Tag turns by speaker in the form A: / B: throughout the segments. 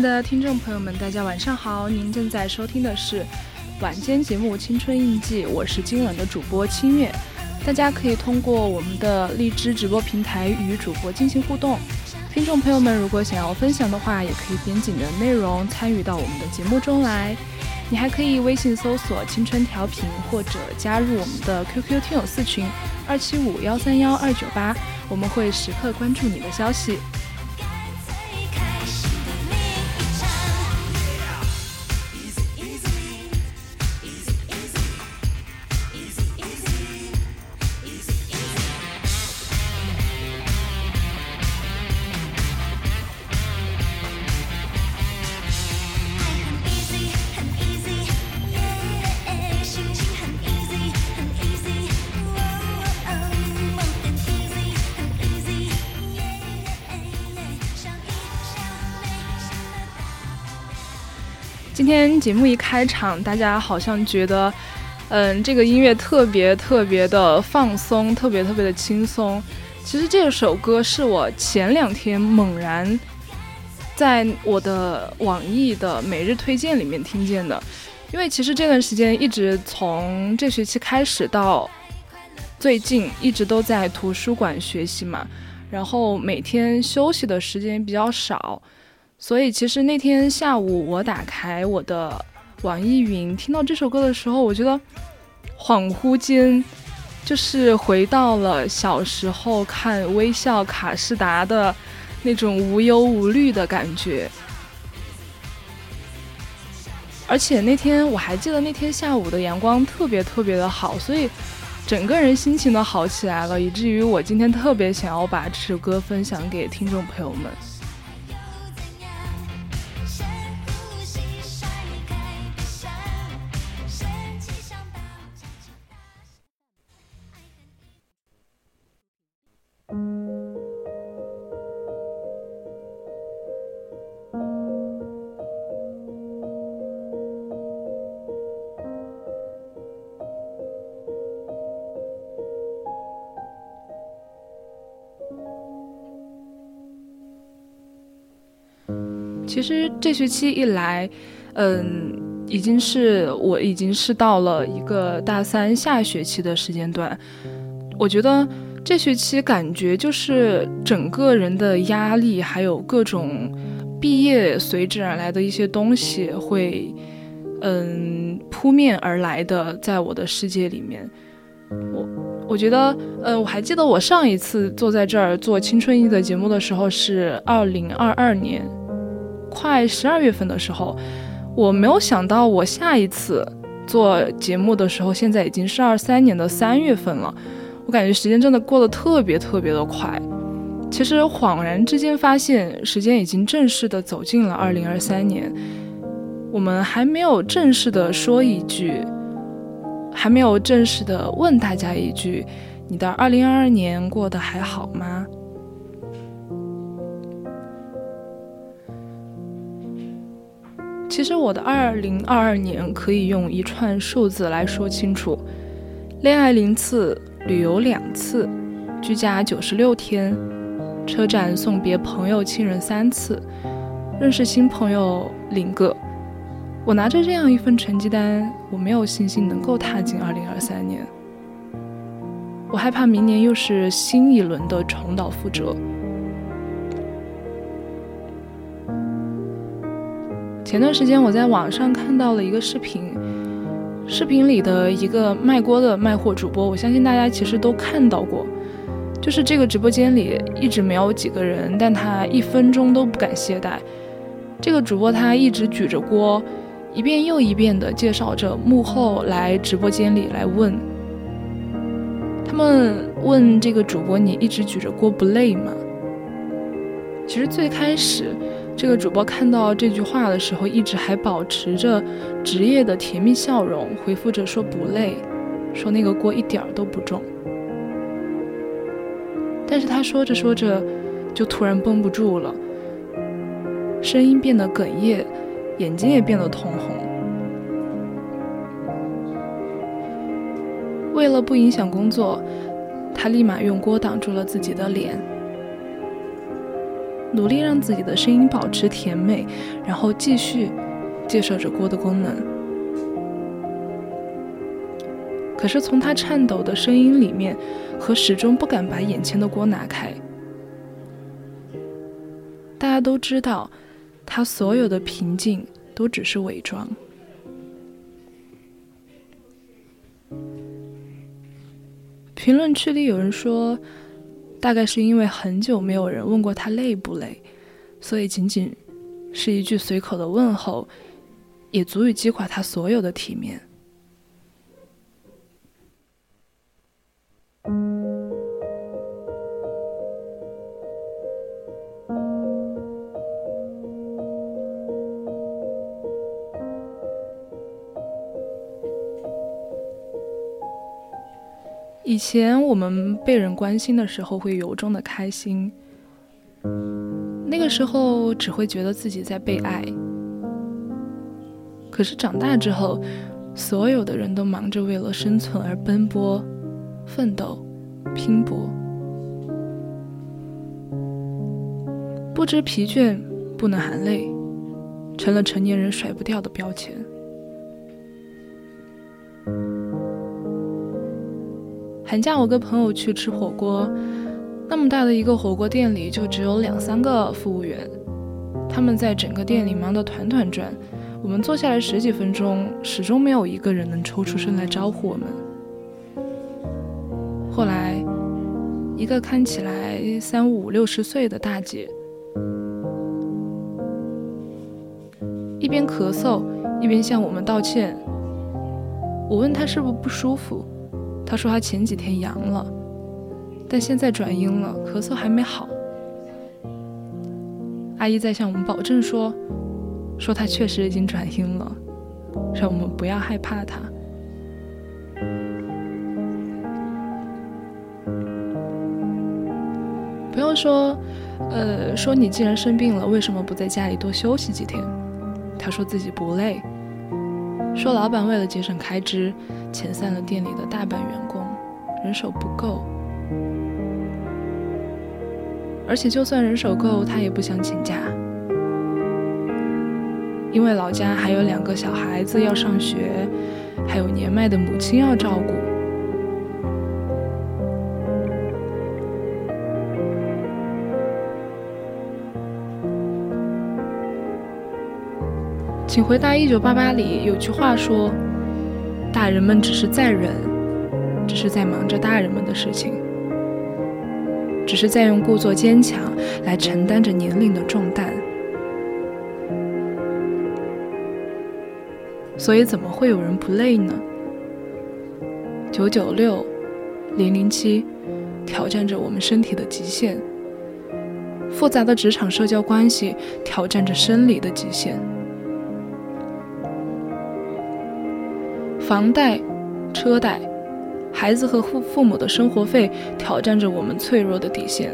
A: 的听众朋友们，大家晚上好！您正在收听的是晚间节目《青春印记》，我是今晚的主播清月。大家可以通过我们的荔枝直播平台与主播进行互动。听众朋友们，如果想要分享的话，也可以点紧的内容参与到我们的节目中来。你还可以微信搜索“青春调频”，或者加入我们的 QQ 听友四群二七五幺三幺二九八，我们会时刻关注你的消息。节目一开场，大家好像觉得，嗯，这个音乐特别特别的放松，特别特别的轻松。其实这首歌是我前两天猛然在我的网易的每日推荐里面听见的，因为其实这段时间一直从这学期开始到最近一直都在图书馆学习嘛，然后每天休息的时间比较少。所以其实那天下午，我打开我的网易云，听到这首歌的时候，我觉得恍惚间就是回到了小时候看《微笑卡士达》的那种无忧无虑的感觉。而且那天我还记得那天下午的阳光特别特别的好，所以整个人心情都好起来了，以至于我今天特别想要把这首歌分享给听众朋友们。其实这学期一来，嗯，已经是我已经是到了一个大三下学期的时间段。我觉得这学期感觉就是整个人的压力，还有各种毕业随之而来的一些东西会，嗯，扑面而来的，在我的世界里面，我我觉得，呃，我还记得我上一次坐在这儿做青春一的节目的时候是二零二二年，快十二月份的时候，我没有想到我下一次做节目的时候，现在已经是二三年的三月份了。我感觉时间真的过得特别特别的快，其实恍然之间发现，时间已经正式的走进了二零二三年。我们还没有正式的说一句，还没有正式的问大家一句：“你的二零二二年过得还好吗？”其实我的二零二二年可以用一串数字来说清楚：恋爱零次。旅游两次，居家九十六天，车站送别朋友亲人三次，认识新朋友零个。我拿着这样一份成绩单，我没有信心能够踏进二零二三年。我害怕明年又是新一轮的重蹈覆辙。前段时间我在网上看到了一个视频。视频里的一个卖锅的卖货主播，我相信大家其实都看到过，就是这个直播间里一直没有几个人，但他一分钟都不敢懈怠。这个主播他一直举着锅，一遍又一遍地介绍着幕后来直播间里来问，他们问这个主播：“你一直举着锅不累吗？”其实最开始。这个主播看到这句话的时候，一直还保持着职业的甜蜜笑容，回复着说不累，说那个锅一点儿都不重。但是他说着说着，就突然绷不住了，声音变得哽咽，眼睛也变得通红。为了不影响工作，他立马用锅挡住了自己的脸。努力让自己的声音保持甜美，然后继续介绍着锅的功能。可是从他颤抖的声音里面，和始终不敢把眼前的锅拿开，大家都知道，他所有的平静都只是伪装。评论区里有人说。大概是因为很久没有人问过他累不累，所以仅仅是一句随口的问候，也足以击垮他所有的体面。以前我们被人关心的时候，会由衷的开心。那个时候只会觉得自己在被爱。可是长大之后，所有的人都忙着为了生存而奔波、奋斗、拼搏，不知疲倦，不能含泪，成了成年人甩不掉的标签。寒假我跟朋友去吃火锅，那么大的一个火锅店里就只有两三个服务员，他们在整个店里忙得团团转。我们坐下来十几分钟，始终没有一个人能抽出身来招呼我们。后来，一个看起来三五六十岁的大姐，一边咳嗽一边向我们道歉。我问她是不是不舒服。他说他前几天阳了，但现在转阴了，咳嗽还没好。阿姨在向我们保证说，说他确实已经转阴了，让我们不要害怕他。朋友说，呃，说你既然生病了，为什么不在家里多休息几天？他说自己不累。说老板为了节省开支，遣散了店里的大半员工人手不够。而且就算人手够他也不想请假。因为老家还有两个小孩子要上学还有年迈的母亲要照顾。请回答一九八八里有句话说大人们只是在忍，只是在忙着大人们的事情，只是在用故作坚强来承担着年龄的重担。”所以，怎么会有人不累呢？九九六，零零七，挑战着我们身体的极限；复杂的职场社交关系，挑战着生理的极限；房贷、车贷、孩子和父父母的生活费，挑战着我们脆弱的底线。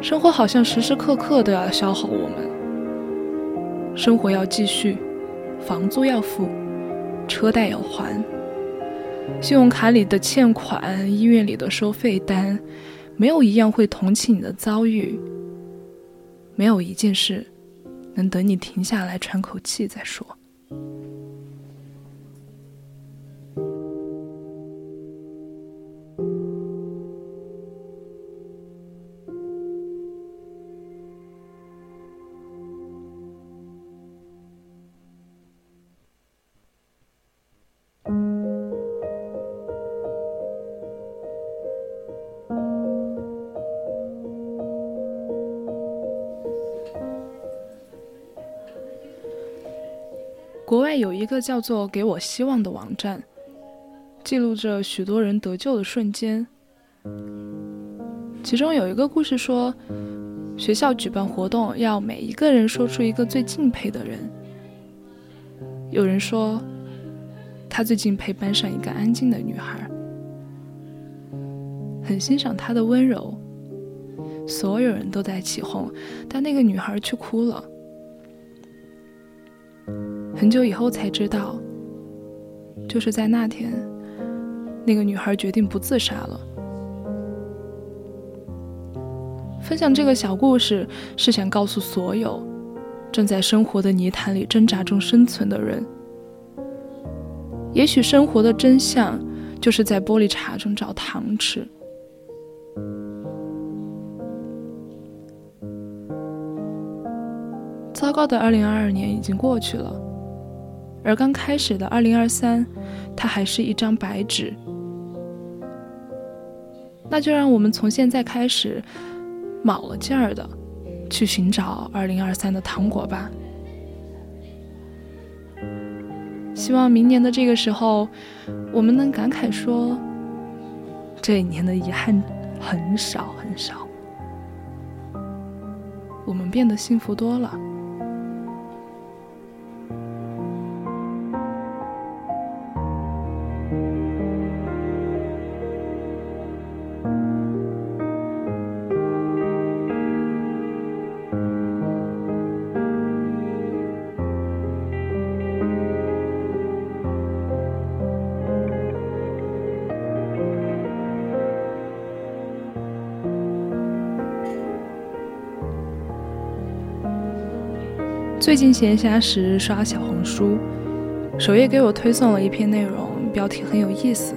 A: 生活好像时时刻刻都要消耗我们。生活要继续，房租要付，车贷要还，信用卡里的欠款，医院里的收费单，没有一样会同情你的遭遇，没有一件事能等你停下来喘口气再说。一个叫做“给我希望”的网站，记录着许多人得救的瞬间。其中有一个故事说，学校举办活动，要每一个人说出一个最敬佩的人。有人说，他最敬佩班上一个安静的女孩，很欣赏她的温柔。所有人都在起哄，但那个女孩却哭了。很久以后才知道，就是在那天，那个女孩决定不自杀了。分享这个小故事，是想告诉所有正在生活的泥潭里挣扎中生存的人：也许生活的真相，就是在玻璃碴中找糖吃。糟糕的2022年已经过去了。而刚开始的二零二三，它还是一张白纸。那就让我们从现在开始，卯了劲儿的去寻找二零二三的糖果吧。希望明年的这个时候，我们能感慨说，这一年的遗憾很少很少，我们变得幸福多了。最近闲暇时刷小红书，首页给我推送了一篇内容，标题很有意思，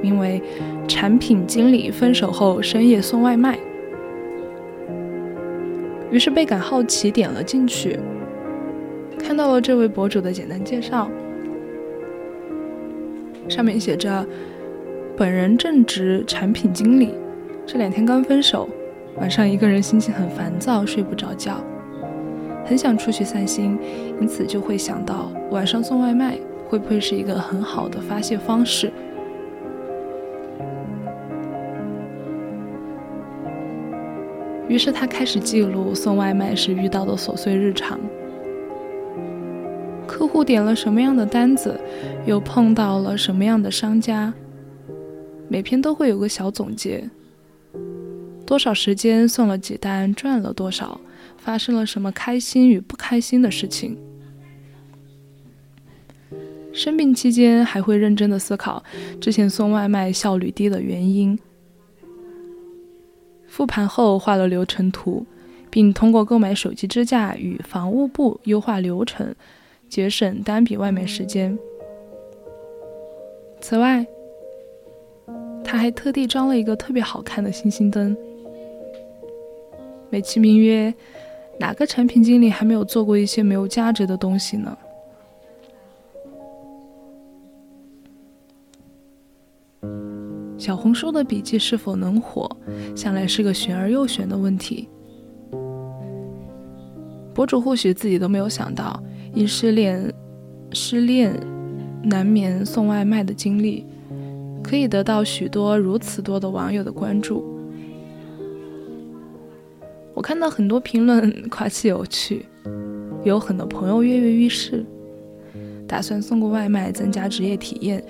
A: 名为“产品经理分手后深夜送外卖”。于是倍感好奇，点了进去，看到了这位博主的简单介绍，上面写着：“本人正值产品经理，这两天刚分手，晚上一个人心情很烦躁，睡不着觉。”很想出去散心，因此就会想到晚上送外卖会不会是一个很好的发泄方式。于是他开始记录送外卖时遇到的琐碎日常：客户点了什么样的单子，又碰到了什么样的商家。每篇都会有个小总结：多少时间送了几单，赚了多少。发生了什么开心与不开心的事情？生病期间还会认真的思考之前送外卖效率低的原因。复盘后画了流程图，并通过购买手机支架与防务部优化流程，节省单笔外卖时间。此外，他还特地装了一个特别好看的星星灯，美其名曰。哪个产品经理还没有做过一些没有价值的东西呢？小红书的笔记是否能火，向来是个玄而又玄的问题。博主或许自己都没有想到，因失恋、失恋难免送外卖的经历，可以得到许多如此多的网友的关注。我看到很多评论夸其有趣，有很多朋友跃跃欲试，打算送个外卖增加职业体验。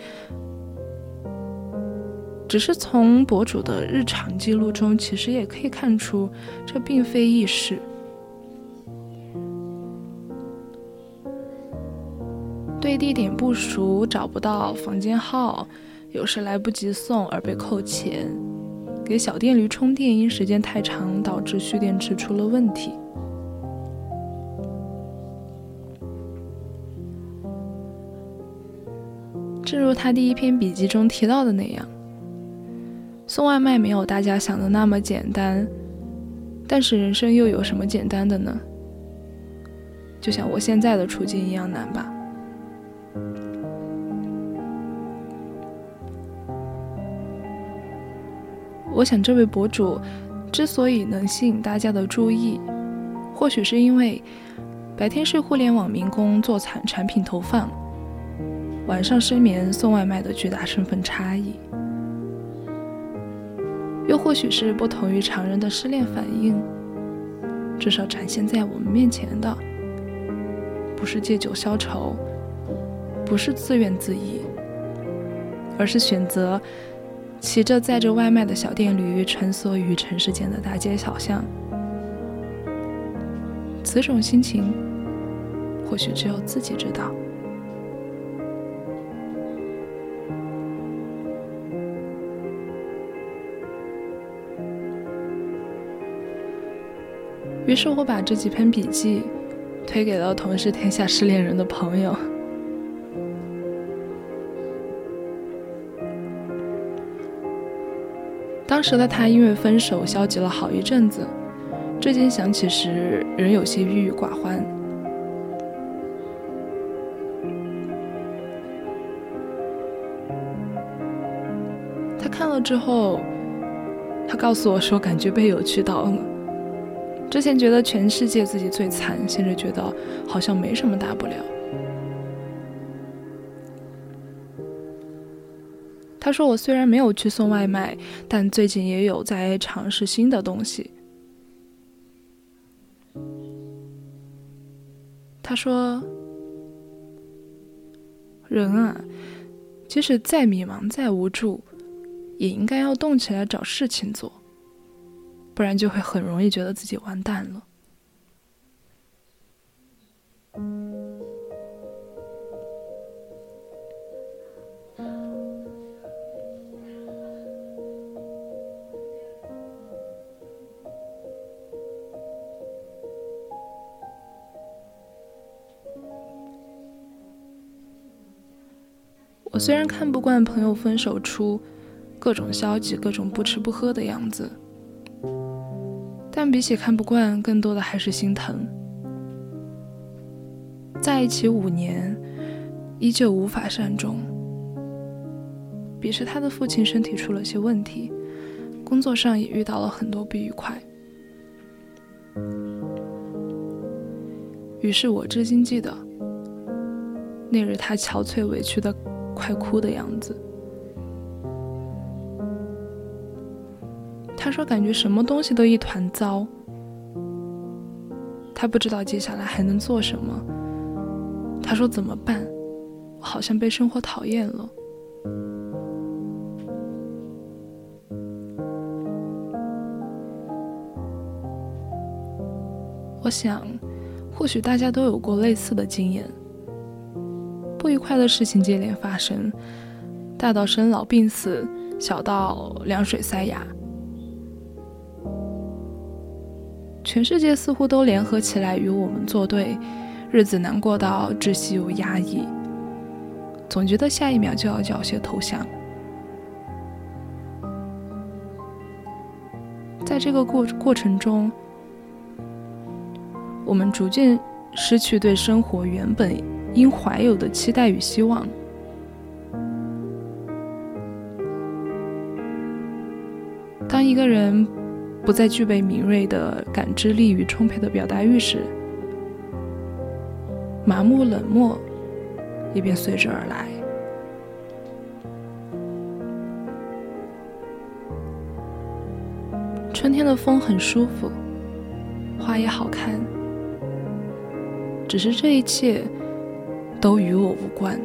A: 只是从博主的日常记录中，其实也可以看出，这并非易事。对地点不熟，找不到房间号，有时来不及送而被扣钱；给小电驴充电，因时间太长导致蓄电池出了问题。正如他第一篇笔记中提到的那样。送外卖没有大家想的那么简单，但是人生又有什么简单的呢？就像我现在的处境一样难吧。我想这位博主之所以能吸引大家的注意，或许是因为白天是互联网民工做产产品投放，晚上失眠送外卖的巨大身份差异。又或许是不同于常人的失恋反应，至少展现在我们面前的，不是借酒消愁，不是自怨自艾，而是选择骑着载着外卖的小电驴穿梭于城市间的大街小巷。此种心情，或许只有自己知道。于是我把这几篇笔记推给了同是天下失恋人的朋友。当时的他因为分手消极了好一阵子，这件想起时仍有些郁郁寡欢。他看了之后，他告诉我说，感觉被有趣到了。之前觉得全世界自己最惨，现在觉得好像没什么大不了。他说：“我虽然没有去送外卖，但最近也有在尝试新的东西。”他说：“人啊，即使再迷茫、再无助，也应该要动起来找事情做。”不然就会很容易觉得自己完蛋了。我虽然看不惯朋友分手出各种消极、各种不吃不喝的样子。但比起看不惯，更多的还是心疼。在一起五年，依旧无法善终。彼时他的父亲身体出了些问题，工作上也遇到了很多不愉快。于是我至今记得，那日他憔悴委屈的快哭的样子。他说：“感觉什么东西都一团糟，他不知道接下来还能做什么。”他说：“怎么办？我好像被生活讨厌了。”我想，或许大家都有过类似的经验：不愉快的事情接连发生，大到生老病死，小到凉水塞牙。全世界似乎都联合起来与我们作对，日子难过到窒息又压抑，总觉得下一秒就要缴械投降。在这个过过程中，我们逐渐失去对生活原本应怀有的期待与希望。当一个人不再具备敏锐的感知力与充沛的表达欲时，麻木冷漠也便随之而来。春天的风很舒服，花也好看，只是这一切都与我无关。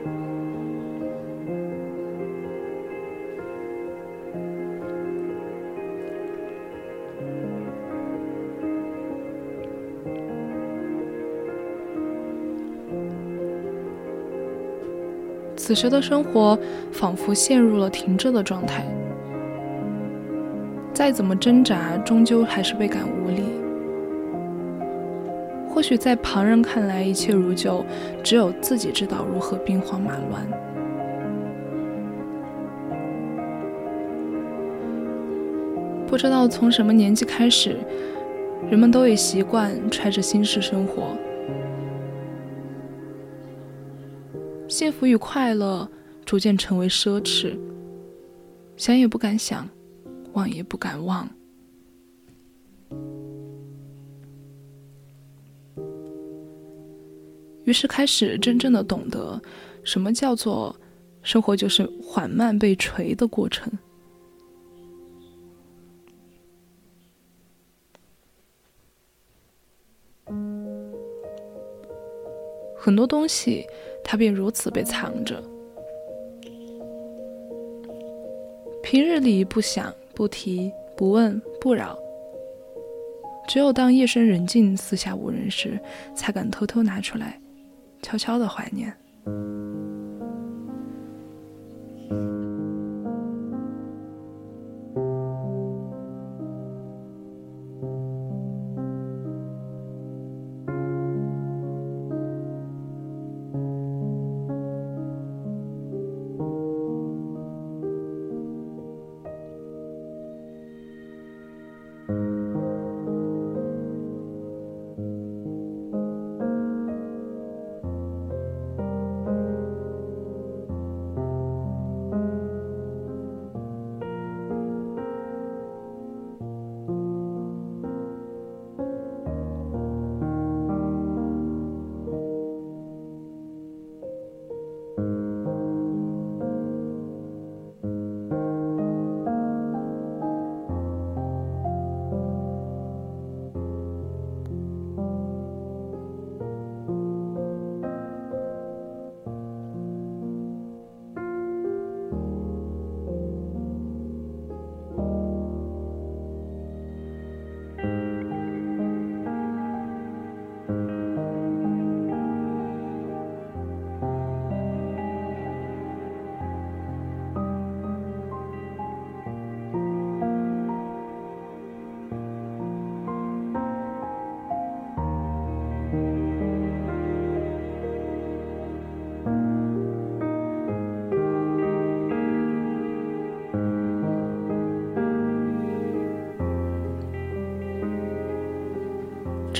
A: 此时的生活仿佛陷入了停滞的状态，再怎么挣扎，终究还是倍感无力。或许在旁人看来一切如旧，只有自己知道如何兵荒马乱。不知道从什么年纪开始，人们都已习惯揣着心事生活。幸福与快乐逐渐成为奢侈，想也不敢想，忘也不敢忘。于是开始真正的懂得，什么叫做生活就是缓慢被锤的过程。很多东西。它便如此被藏着，平日里不想、不提、不问、不扰，只有当夜深人静、四下无人时，才敢偷偷拿出来，悄悄的怀念。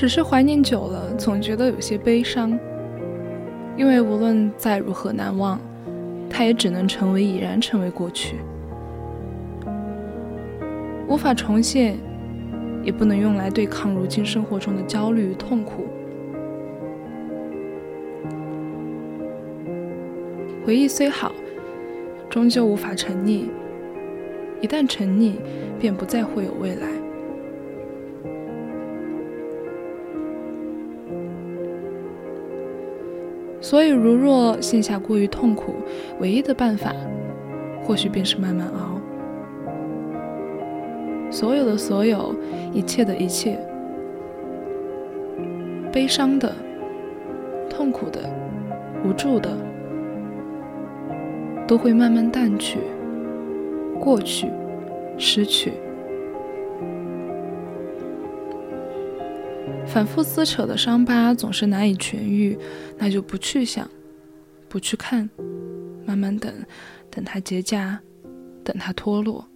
A: 只是怀念久了，总觉得有些悲伤。因为无论再如何难忘，它也只能成为已然成为过去，无法重现，也不能用来对抗如今生活中的焦虑与痛苦。回忆虽好，终究无法沉溺。一旦沉溺，便不再会有未来。所以，如若现下过于痛苦，唯一的办法，或许便是慢慢熬。所有的所有，一切的一切，悲伤的、痛苦的、无助的，都会慢慢淡去、过去、失去。反复撕扯的伤疤总是难以痊愈，那就不去想，不去看，慢慢等，等它结痂，等它脱落。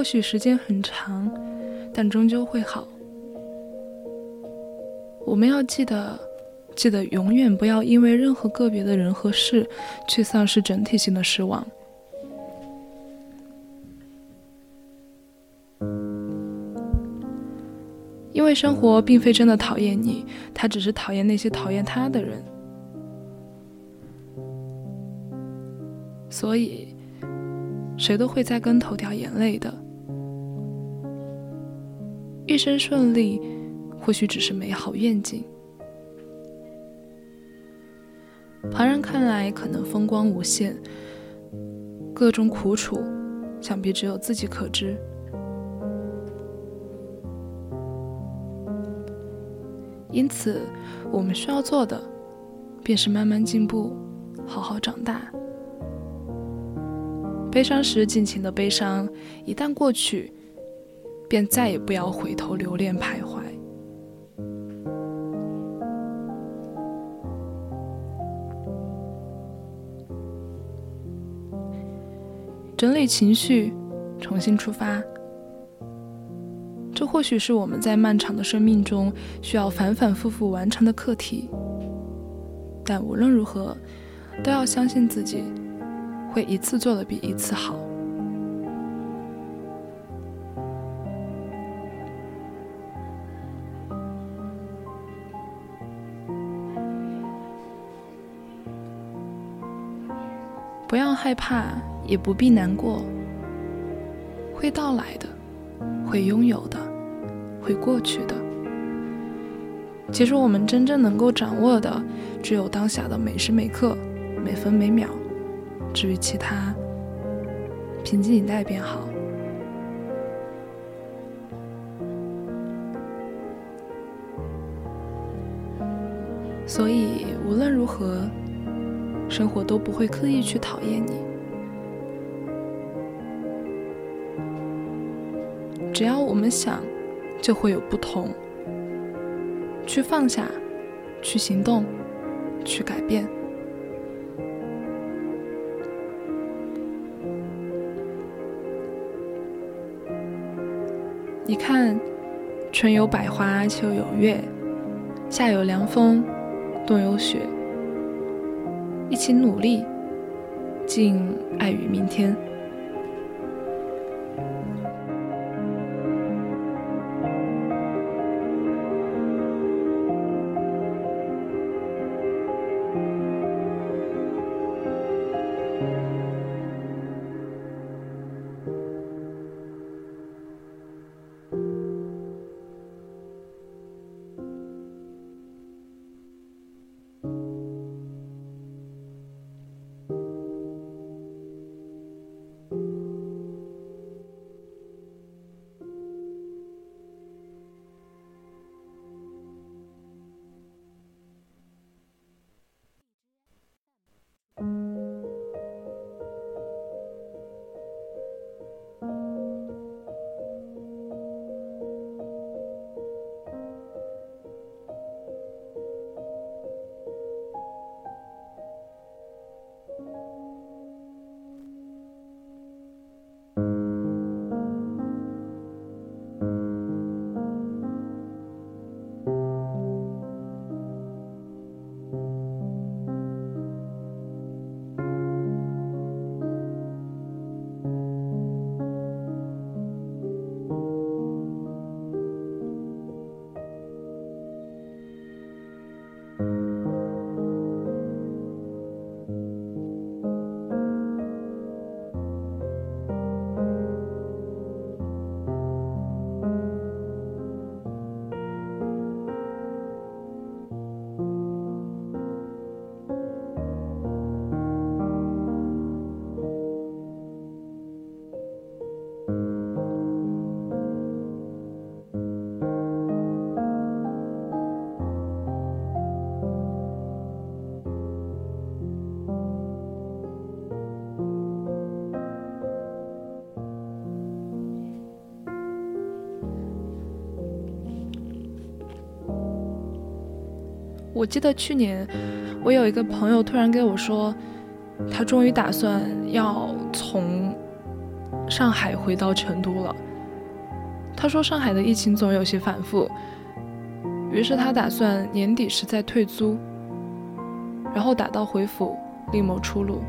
A: 或许时间很长，但终究会好。我们要记得，记得永远不要因为任何个别的人和事，去丧失整体性的失望。因为生活并非真的讨厌你，他只是讨厌那些讨厌他的人。所以，谁都会在跟头掉眼泪的。一生顺利，或许只是美好愿景。旁人看来可能风光无限，各种苦楚，想必只有自己可知。因此，我们需要做的，便是慢慢进步，好好长大。悲伤时尽情的悲伤，一旦过去，便再也不要回头留恋徘徊。整理情绪，重新出发。这或许是我们在漫长的生命中需要反反复复完成的课题，但无论如何，都要相信自己会一次做的比一次好。不要害怕，也不必难过，会到来的，会拥有的。会过去的。其实我们真正能够掌握的，只有当下的每时每刻、每分每秒。至于其他，平静以待便好。所以无论如何，生活都不会刻意去讨厌你。只要我们想。就会有不同。去放下，去行动，去改变。你看，春有百花，秋有月，夏有凉风，冬有雪。一起努力，敬爱与明天。我记得去年，我有一个朋友突然跟我说，他终于打算要从上海回到成都了。他说上海的疫情总有些反复，于是他打算年底时再退租，然后打道回府，另谋出路。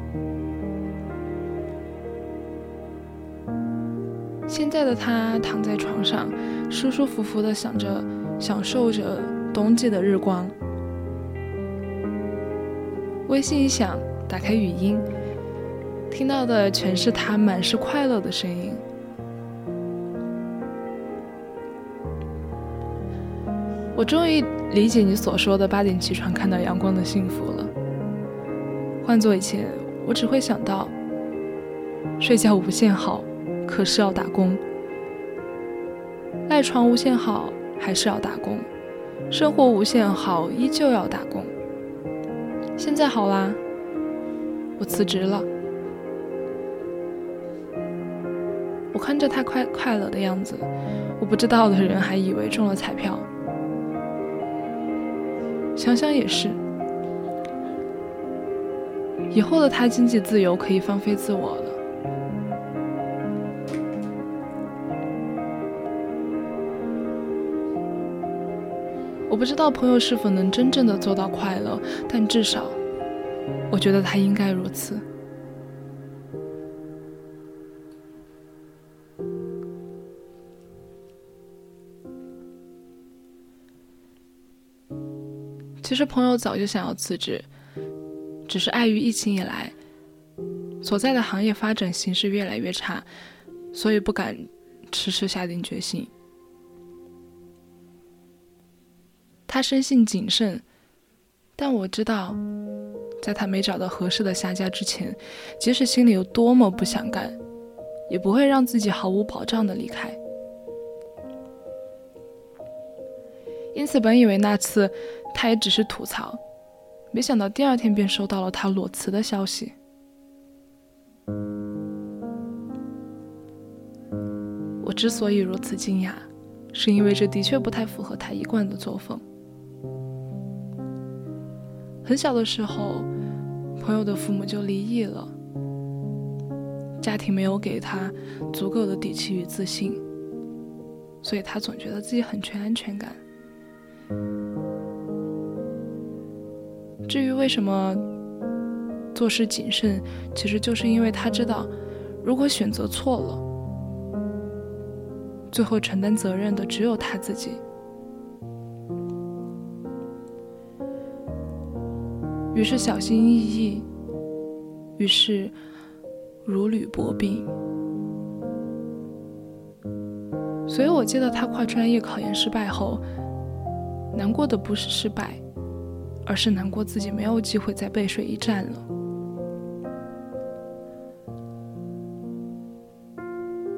A: 现在的他躺在床上，舒舒服服的想着，享受着冬季的日光。微信一响，打开语音，听到的全是他满是快乐的声音。我终于理解你所说的八点起床看到阳光的幸福了。换做以前，我只会想到睡觉无限好。可是要打工，赖床无限好，还是要打工；生活无限好，依旧要打工。现在好啦，我辞职了。我看着他快快乐的样子，我不知道的人还以为中了彩票。想想也是，以后的他经济自由，可以放飞自我了。我不知道朋友是否能真正的做到快乐，但至少，我觉得他应该如此。其实朋友早就想要辞职，只是碍于疫情以来所在的行业发展形势越来越差，所以不敢迟迟下定决心。他生性谨慎，但我知道，在他没找到合适的下家之前，即使心里有多么不想干，也不会让自己毫无保障的离开。因此，本以为那次他也只是吐槽，没想到第二天便收到了他裸辞的消息。我之所以如此惊讶，是因为这的确不太符合他一贯的作风。很小的时候，朋友的父母就离异了，家庭没有给他足够的底气与自信，所以他总觉得自己很缺安全感。至于为什么做事谨慎，其实就是因为他知道，如果选择错了，最后承担责任的只有他自己。于是小心翼翼，于是如履薄冰。所以我记得他跨专业考研失败后，难过的不是失败，而是难过自己没有机会再背水一战了。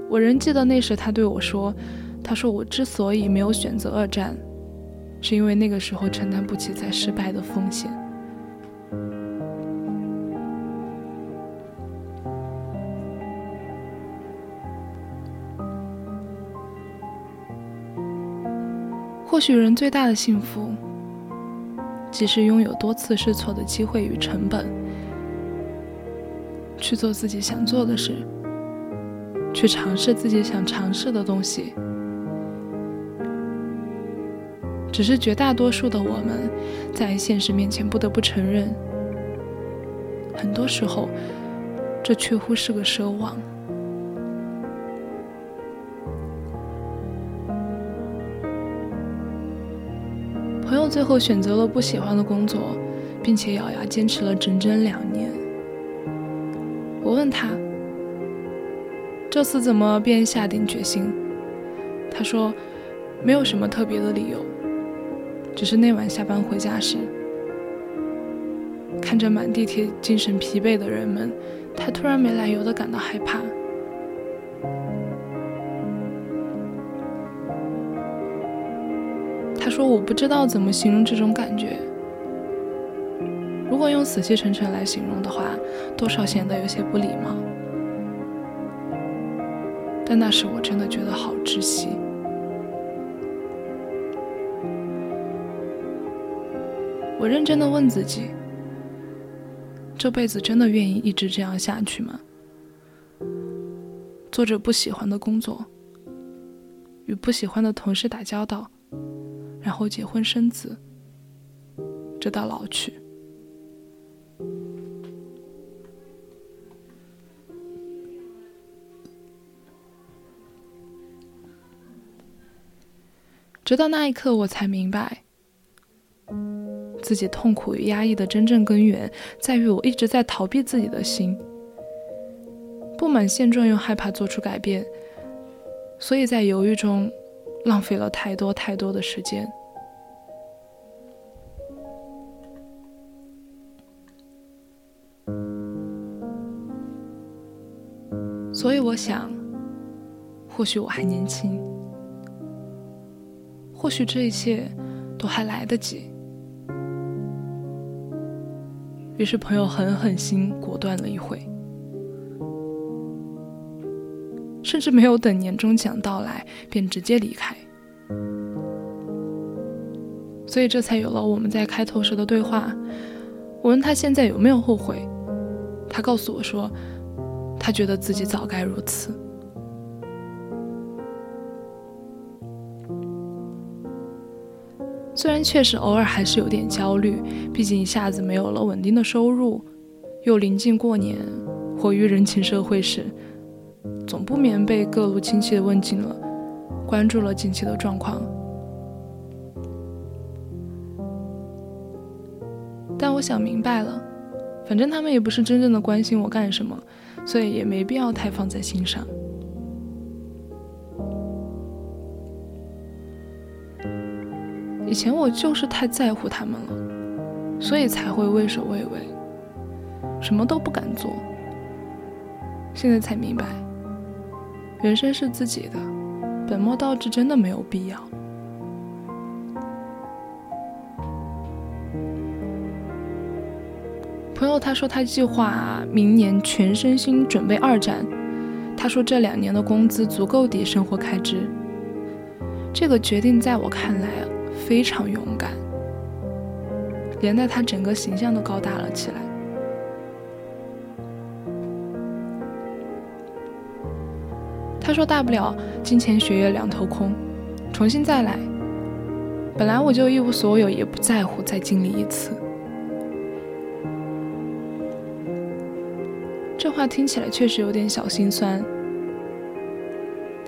A: 我仍记得那时他对我说：“他说我之所以没有选择二战，是因为那个时候承担不起再失败的风险。”许人最大的幸福，即是拥有多次试错的机会与成本，去做自己想做的事，去尝试自己想尝试的东西。只是绝大多数的我们，在现实面前不得不承认，很多时候，这却乎是个奢望。最后选择了不喜欢的工作，并且咬牙坚持了整整两年。我问他：“这次怎么便下定决心？”他说：“没有什么特别的理由，只是那晚下班回家时，看着满地铁精神疲惫的人们，他突然没来由的感到害怕。”说：“我不知道怎么形容这种感觉。如果用死气沉沉来形容的话，多少显得有些不礼貌。但那时我真的觉得好窒息。我认真的问自己：这辈子真的愿意一直这样下去吗？做着不喜欢的工作，与不喜欢的同事打交道，然后结婚生子，直到老去。直到那一刻，我才明白，自己痛苦与压抑的真正根源，在于我一直在逃避自己的心，不满现状又害怕做出改变，所以在犹豫中浪费了太多太多的时间。所以我想，或许我还年轻。或许这一切都还来得及。于是朋友狠狠心，果断了一回，甚至没有等年终奖到来，便直接离开。所以这才有了我们在开头时的对话。我问他现在有没有后悔，他告诉我说，他觉得自己早该如此。虽然确实偶尔还是有点焦虑，毕竟一下子没有了稳定的收入，又临近过年，活于人情社会时，总不免被各路亲戚问津了，关注了近期的状况。但我想明白了，反正他们也不是真正的关心我干什么，所以也没必要太放在心上。以前我就是太在乎他们了，所以才会畏首畏尾，什么都不敢做。现在才明白，人生是自己的，本末倒置真的没有必要。朋友他说他计划明年全身心准备二战，他说这两年的工资足够抵生活开支。这个决定在我看来。非常勇敢，连带他整个形象都高大了起来。他说：“大不了金钱学业两头空，重新再来。本来我就一无所有，也不在乎再经历一次。”这话听起来确实有点小心酸。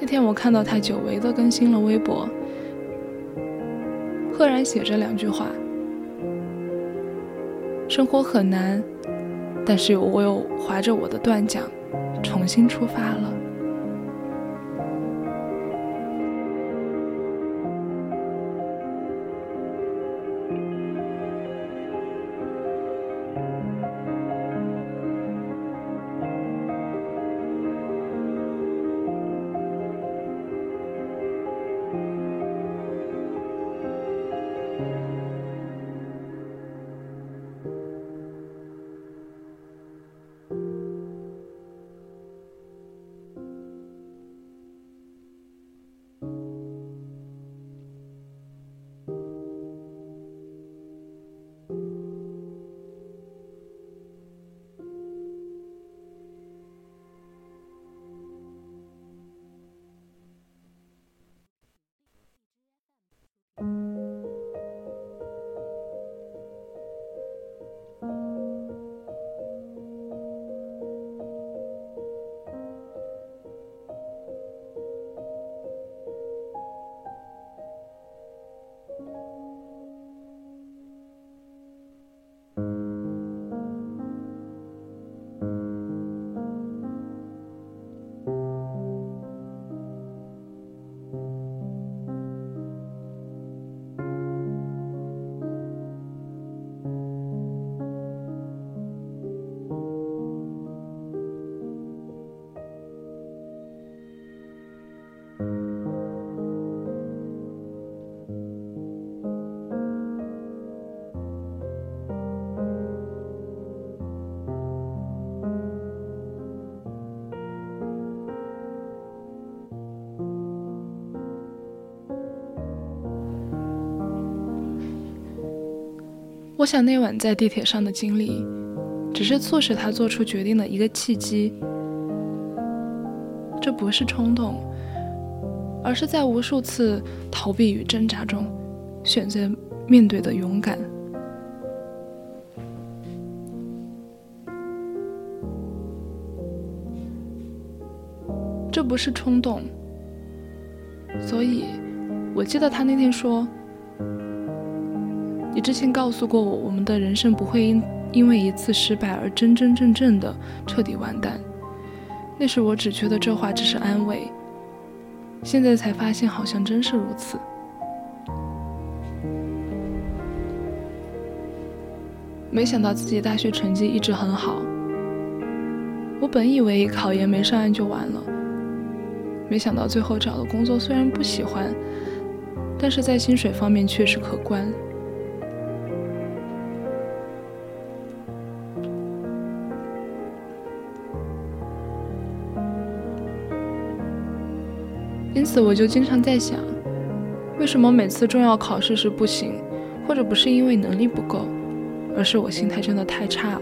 A: 那天我看到他久违的更新了微博。赫然写着两句话：“生活很难，但是我又划着我的断桨，重新出发了。”我想那晚在地铁上的经历，只是促使他做出决定的一个契机。这不是冲动，而是在无数次逃避与挣扎中，选择面对的勇敢。这不是冲动，所以，我记得他那天说：“你之前告诉过我，我们的人生不会因因为一次失败而真真正正的彻底完蛋。”那时我只觉得这话只是安慰，现在才发现好像真是如此。没想到自己大学成绩一直很好，我本以为考研没上岸就完了。没想到最后找的工作虽然不喜欢，但是在薪水方面确实可观。我就经常在想，为什么每次重要考试时不行，或者不是因为能力不够，而是我心态真的太差了。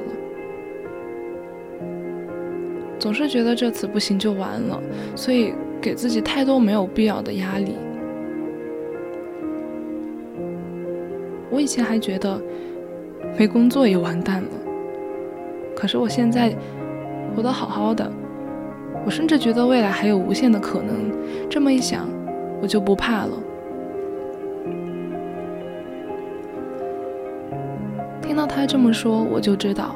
A: 总是觉得这次不行就完了，所以。给自己太多没有必要的压力。我以前还觉得没工作也完蛋了，可是我现在活得好好的，我甚至觉得未来还有无限的可能。这么一想，我就不怕了。听到他这么说，我就知道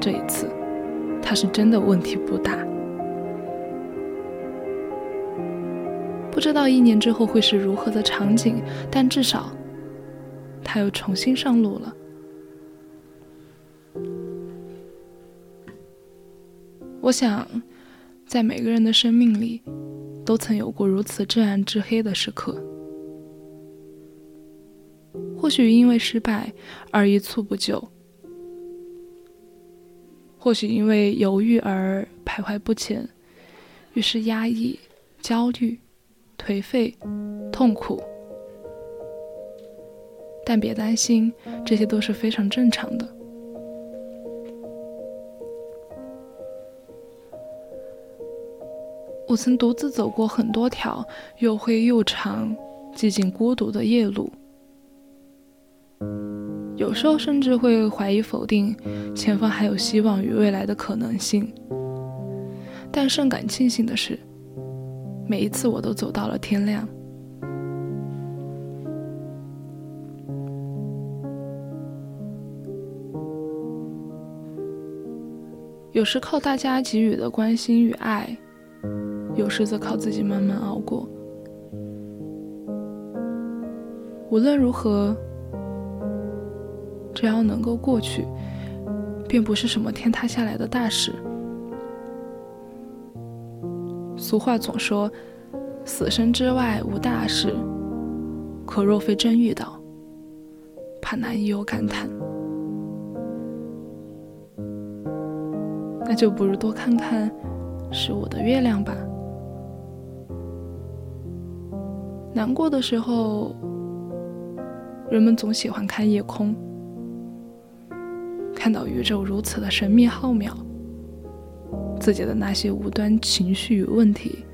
A: 这一次他是真的问题不大。不知道一年之后会是如何的场景，但至少他又重新上路了。我想，在每个人的生命里，都曾有过如此至暗至黑的时刻。或许因为失败而一蹴不就，或许因为犹豫而徘徊不前，于是压抑、焦虑。颓废、痛苦，但别担心，这些都是非常正常的。我曾独自走过很多条又灰又长、寂静孤独的夜路，有时候甚至会怀疑、否定前方还有希望与未来的可能性。但甚感庆幸的是。每一次我都走到了天亮。有时靠大家给予的关心与爱，有时则靠自己慢慢熬过。无论如何，只要能够过去，便不是什么天塌下来的大事。俗话总说：“死生之外无大事，可若非真遇到，怕难以有感叹。”那就不如多看看是我的月亮吧。难过的时候，人们总喜欢看夜空，看到宇宙如此的神秘浩渺。自己的那些无端情绪与问题，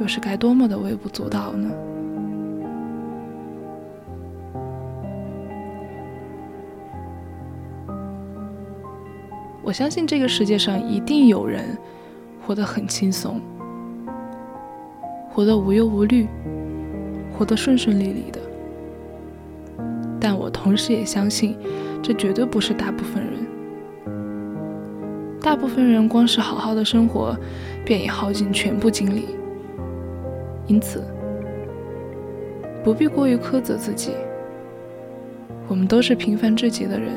A: 又是该多么的微不足道呢？我相信这个世界上一定有人活得很轻松，活得无忧无虑，活得顺顺利利的。但我同时也相信，这绝对不是大部分人。大部分人光是好好的生活，便已耗尽全部精力。因此，不必过于苛责自己。我们都是平凡至极的人，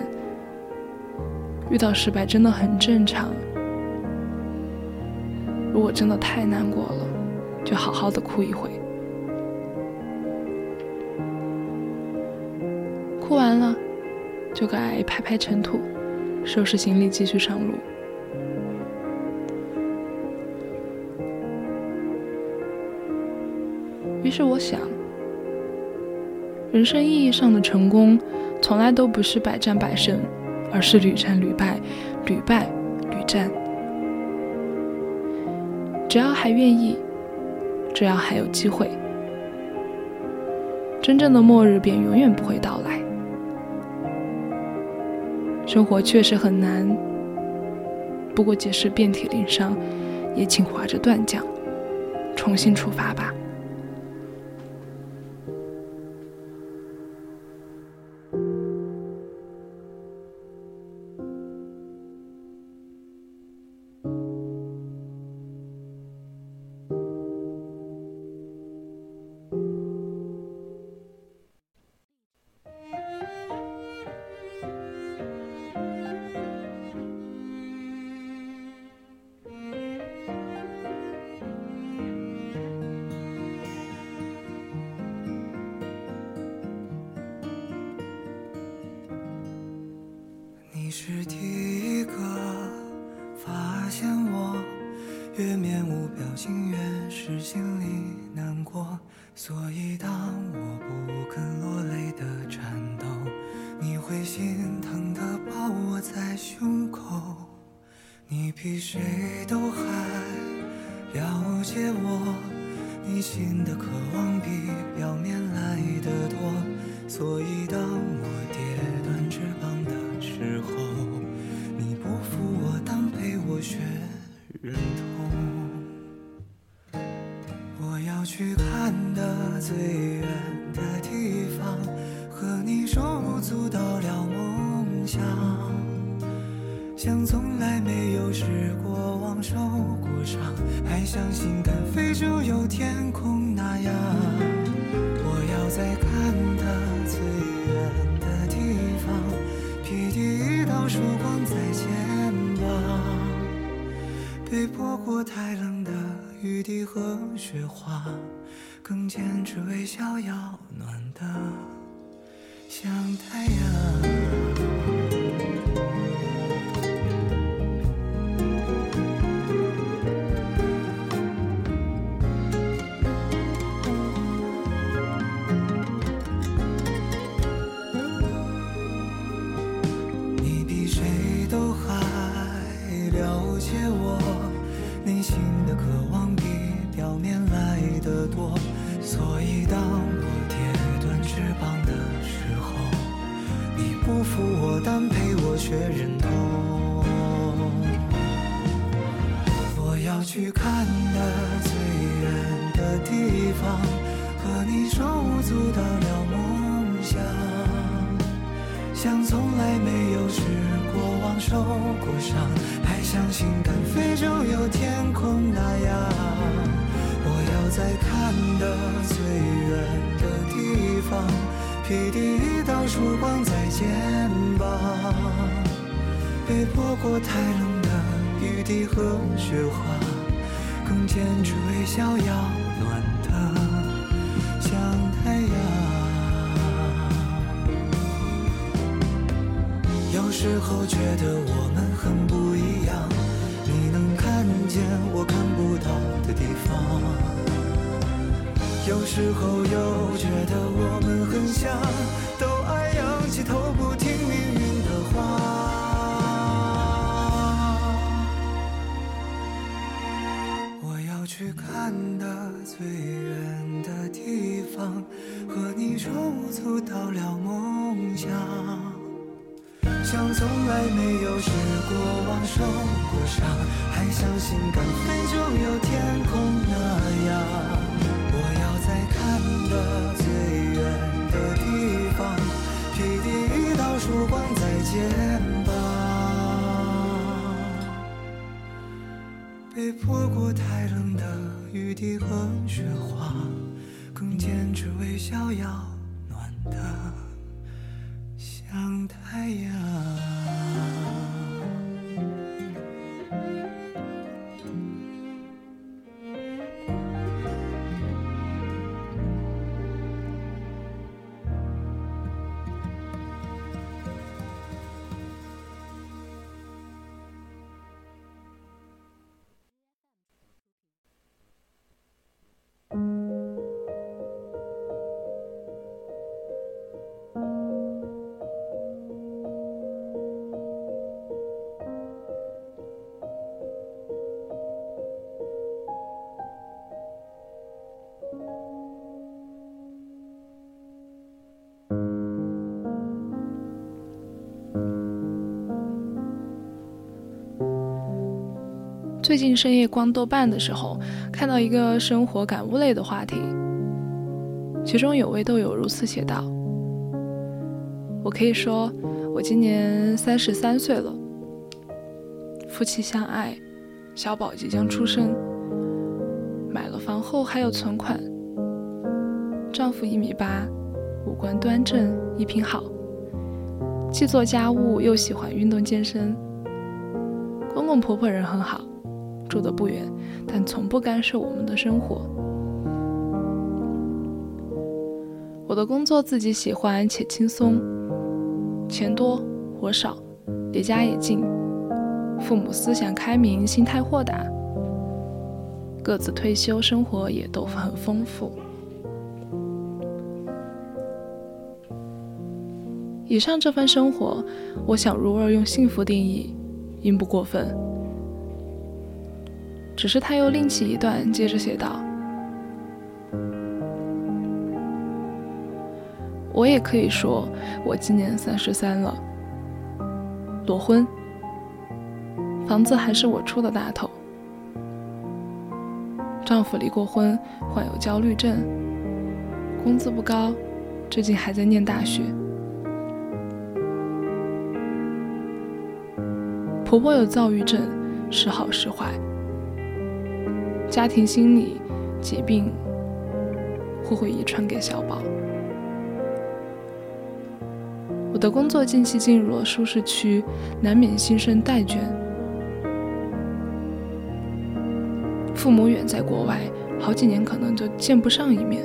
A: 遇到失败真的很正常。如果真的太难过了，就好好的哭一回。哭完了，就该拍拍尘土，收拾行李，继续上路。于是我想，人生意义上的成功，从来都不是百战百胜，而是屡战屡败，屡败屡战。只要还愿意，只要还有机会，真正的末日便永远不会到来。生活确实很难，不过即使遍体鳞伤，也请划着断桨，重新出发吧。
B: 却认痛。我要去看的最远的地方，和你手舞足蹈聊梦想，像从来没有失过望、受过伤，还相信敢飞就有天空那样。我要在看的最远的地方，披第一道曙光在肩膀。被泼过太冷的雨滴和雪花，更坚持微笑要暖的像太阳。有时候觉得我们很不一样，你能看见我看不到的地方。有时候又觉得我们很像，都没有失过望、受过伤，还相信敢飞就有天空那样。我要在看的最远的地方，披第一道曙光在肩膀，被泼过太冷的雨滴和雪花，更坚持微笑要暖的像太阳。
A: 最近深夜逛豆瓣的时候，看到一个生活感悟类的话题，其中有位豆友如此写道：“我可以说，我今年三十三岁了，夫妻相爱，小宝即将出生，买了房后还有存款，丈夫一米八，五官端正，衣品好，既做家务又喜欢运动健身，公公婆婆人很好。”住的不远，但从不干涉我们的生活。我的工作自己喜欢且轻松，钱多活少，离家也近。父母思想开明，心态豁达，各自退休，生活也都很丰富。以上这番生活，我想如儿用幸福定义，应不过分。只是他又另起一段，接着写道：“我也可以说，我今年三十三了，裸婚，房子还是我出的大头，丈夫离过婚，患有焦虑症，工资不高，最近还在念大学，婆婆有躁郁症，时好时坏。”家庭心理疾病会会遗传给小宝。我的工作近期进入了舒适区，难免心生怠倦。父母远在国外，好几年可能就见不上一面。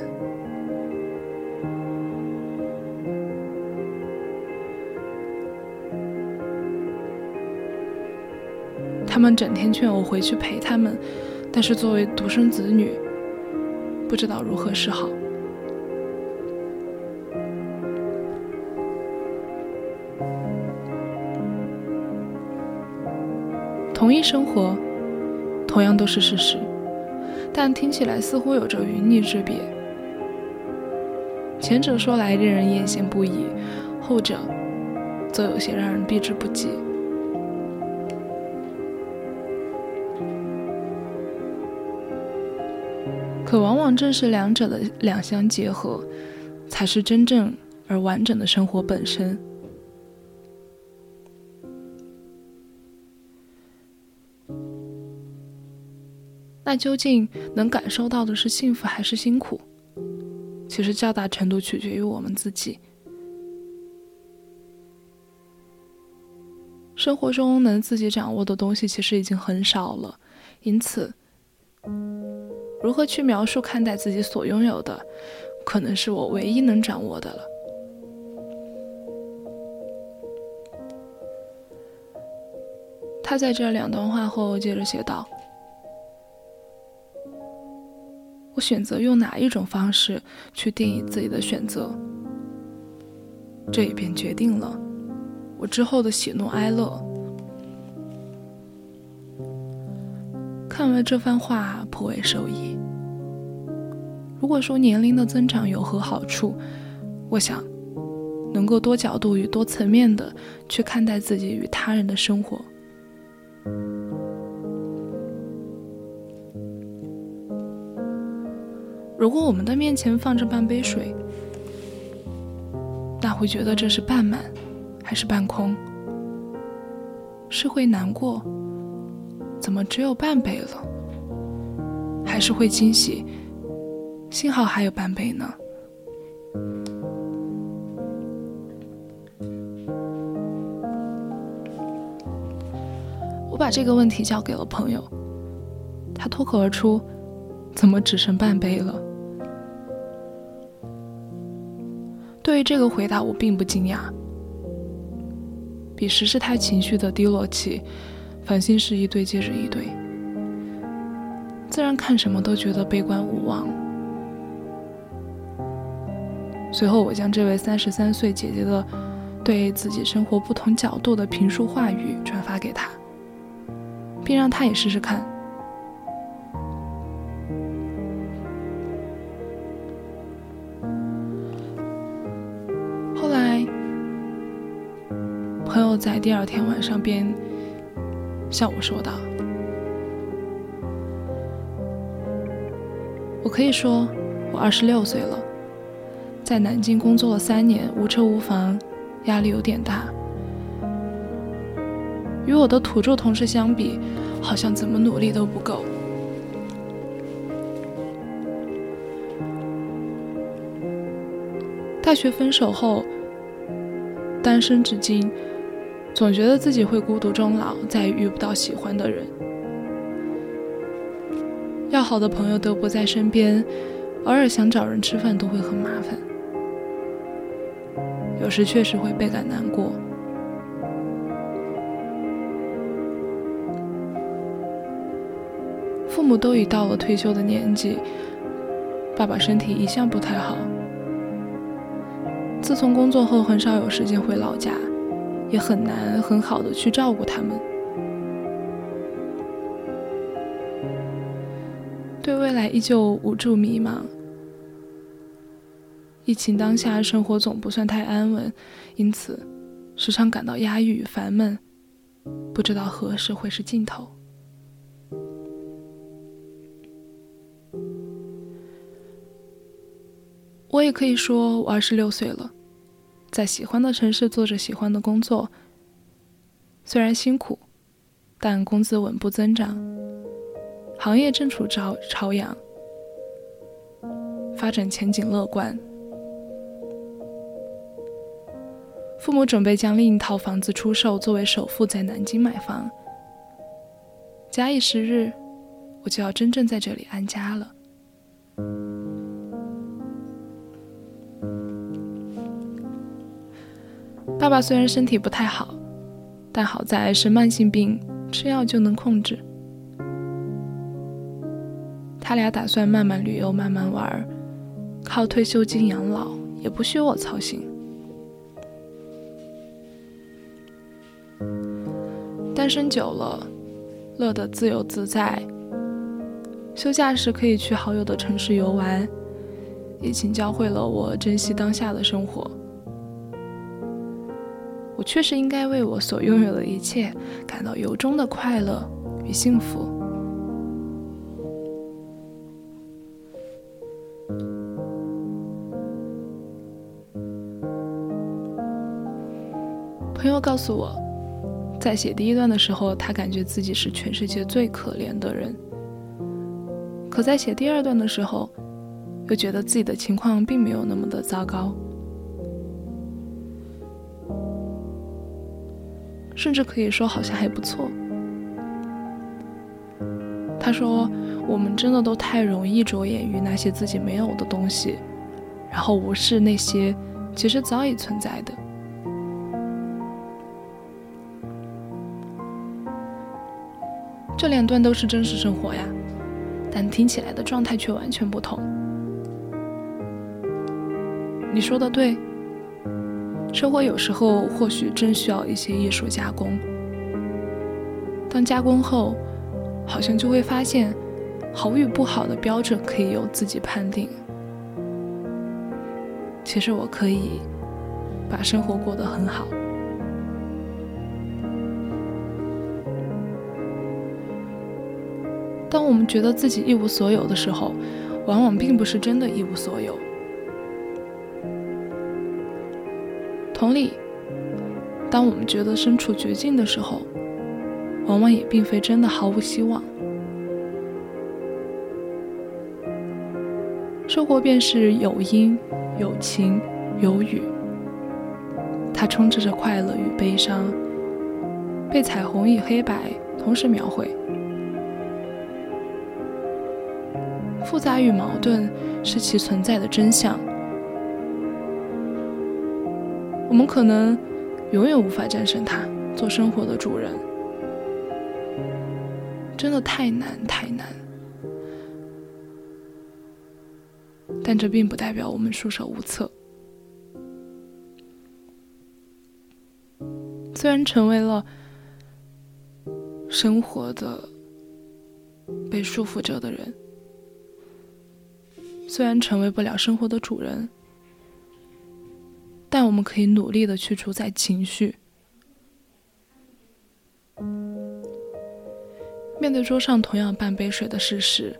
A: 他们整天劝我回去陪他们。但是作为独生子女，不知道如何是好。同一生活，同样都是事实，但听起来似乎有着云泥之别。前者说来令人艳羡不已，后者则有些让人避之不及。可往往正是两者的两相结合，才是真正而完整的生活本身。那究竟能感受到的是幸福还是辛苦？其实较大程度取决于我们自己。生活中能自己掌握的东西其实已经很少了，因此。如何去描述看待自己所拥有的，可能是我唯一能掌握的了。他在这两段话后接着写道：“我选择用哪一种方式去定义自己的选择，这也便决定了我之后的喜怒哀乐。”看完这番话，颇为受益。如果说年龄的增长有何好处，我想，能够多角度与多层面的去看待自己与他人的生活。如果我们的面前放着半杯水，那会觉得这是半满，还是半空？是会难过？怎么只有半杯了？还是会惊喜，幸好还有半杯呢。我把这个问题交给了朋友，他脱口而出：“怎么只剩半杯了？”对于这个回答，我并不惊讶。彼时是他情绪的低落期。烦心事一堆接着一堆，自然看什么都觉得悲观无望。随后，我将这位三十三岁姐姐的对自己生活不同角度的评述话语转发给她，并让她也试试看。后来，朋友在第二天晚上便。向我说道我可以说我二十六岁了在南京工作了三年无车无房压力有点大。与我的土著同事相比好像怎么努力都不够。大学分手后单身至今总觉得自己会孤独终老，再也遇不到喜欢的人。要好的朋友都不在身边，偶尔想找人吃饭都会很麻烦，有时确实会倍感难过。父母都已到了退休的年纪，爸爸身体一向不太好。自从工作后，很少有时间回老家，也很难很好的去照顾他们。对未来依旧无助迷茫。疫情当下，生活总不算太安稳，因此时常感到压抑与烦闷，不知道何时会是尽头。我也可以说，我二十六岁了，在喜欢的城市做着喜欢的工作，虽然辛苦，但工资稳步增长，行业正处朝朝阳，发展前景乐观。父母准备将另一套房子出售作为首付，在南京买房。假以时日，我就要真正在这里安家了。爸爸虽然身体不太好，但好在是慢性病，吃药就能控制。他俩打算慢慢旅游，慢慢玩，靠退休金养老，也不需我操心。单身久了，乐得自由自在。休假时可以去好友的城市游玩，疫情教会了我珍惜当下的生活。我确实应该为我所拥有的一切感到由衷的快乐与幸福。朋友告诉我，在写第一段的时候，他感觉自己是全世界最可怜的人；可在写第二段的时候，又觉得自己的情况并没有那么的糟糕。甚至可以说好像还不错。他说：“我们真的都太容易着眼于那些自己没有的东西，然后无视那些其实早已存在的。”这两段都是真实生活呀，但听起来的状态却完全不同。你说的对。生活有时候或许真需要一些艺术加工，当加工后，好像就会发现，好与不好的标准可以由自己判定。其实我可以把生活过得很好。当我们觉得自己一无所有的时候，往往并不是真的一无所有。同理，当我们觉得身处绝境的时候，往往也并非真的毫无希望。生活便是有阴有晴有雨，它充斥着快乐与悲伤，被彩虹与黑白同时描绘。复杂与矛盾是其存在的真相。我们可能永远无法战胜它，做生活的主人，真的太难太难。但这并不代表我们束手无策。虽然成为了生活的被束缚着的人，虽然成为不了生活的主人。但我们可以努力的去主宰情绪。面对桌上同样半杯水的事实，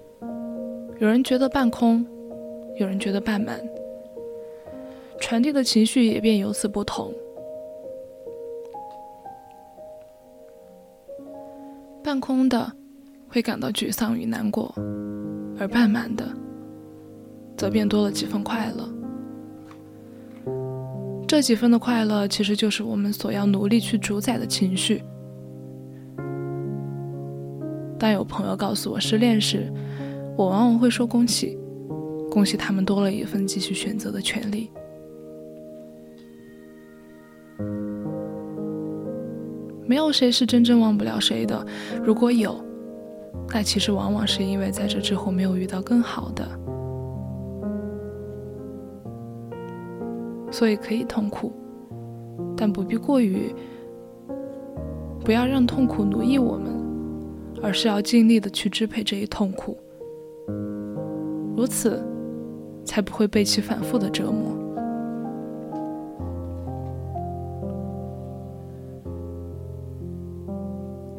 A: 有人觉得半空，有人觉得半满，传递的情绪也便由此不同。半空的会感到沮丧与难过，而半满的则便多了几分快乐。这几分的快乐，其实就是我们所要努力去主宰的情绪。当有朋友告诉我失恋时，我往往会说恭喜，恭喜他们多了一份继续选择的权利。没有谁是真正忘不了谁的，如果有，那其实往往是因为在这之后没有遇到更好的，所以可以痛苦，但不必过于，不要让痛苦奴役我们，而是要尽力的去支配这一痛苦。如此，才不会被其反复的折磨。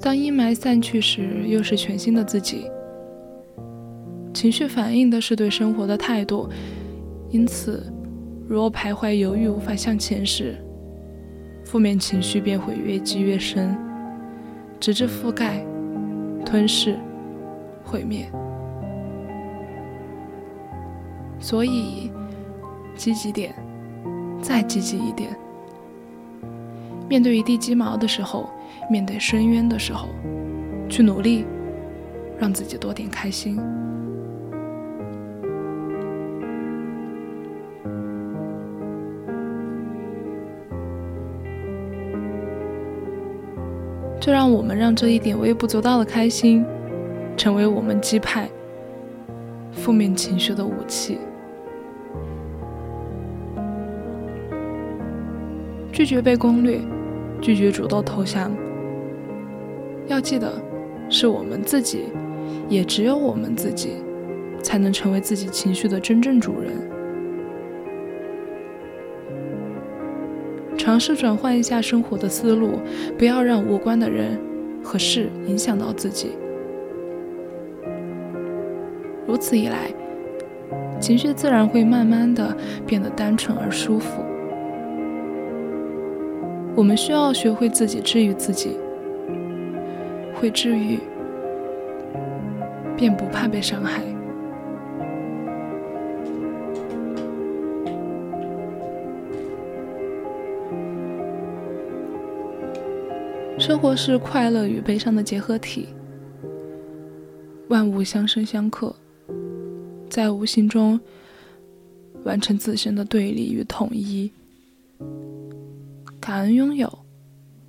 A: 当阴霾散去时，又是全新的自己。情绪反映的是对生活的态度，因此，若徘徊犹豫无法向前时，负面情绪便会越积越深，直至覆盖、吞噬、毁灭。所以，积极点，再积极一点。面对一地鸡毛的时候，面对深渊的时候，去努力，让自己多点开心。就让我们让这一点微不足道的开心，成为我们击败负面情绪的武器。拒绝被攻略，拒绝主动投降。要记得，是我们自己，也只有我们自己，才能成为自己情绪的真正主人。尝试转换一下生活的思路，不要让无关的人和事影响到自己。如此一来，情绪自然会慢慢的变得单纯而舒服。我们需要学会自己治愈自己，会治愈，便不怕被伤害。生活是快乐与悲伤的结合体，万物相生相克，在无形中完成自身的对立与统一。感恩拥有，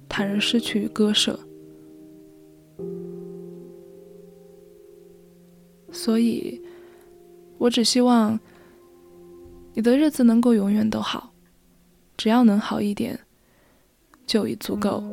A: 坦然失去与割舍。所以，我只希望你的日子能够永远都好，只要能好一点，就已足够。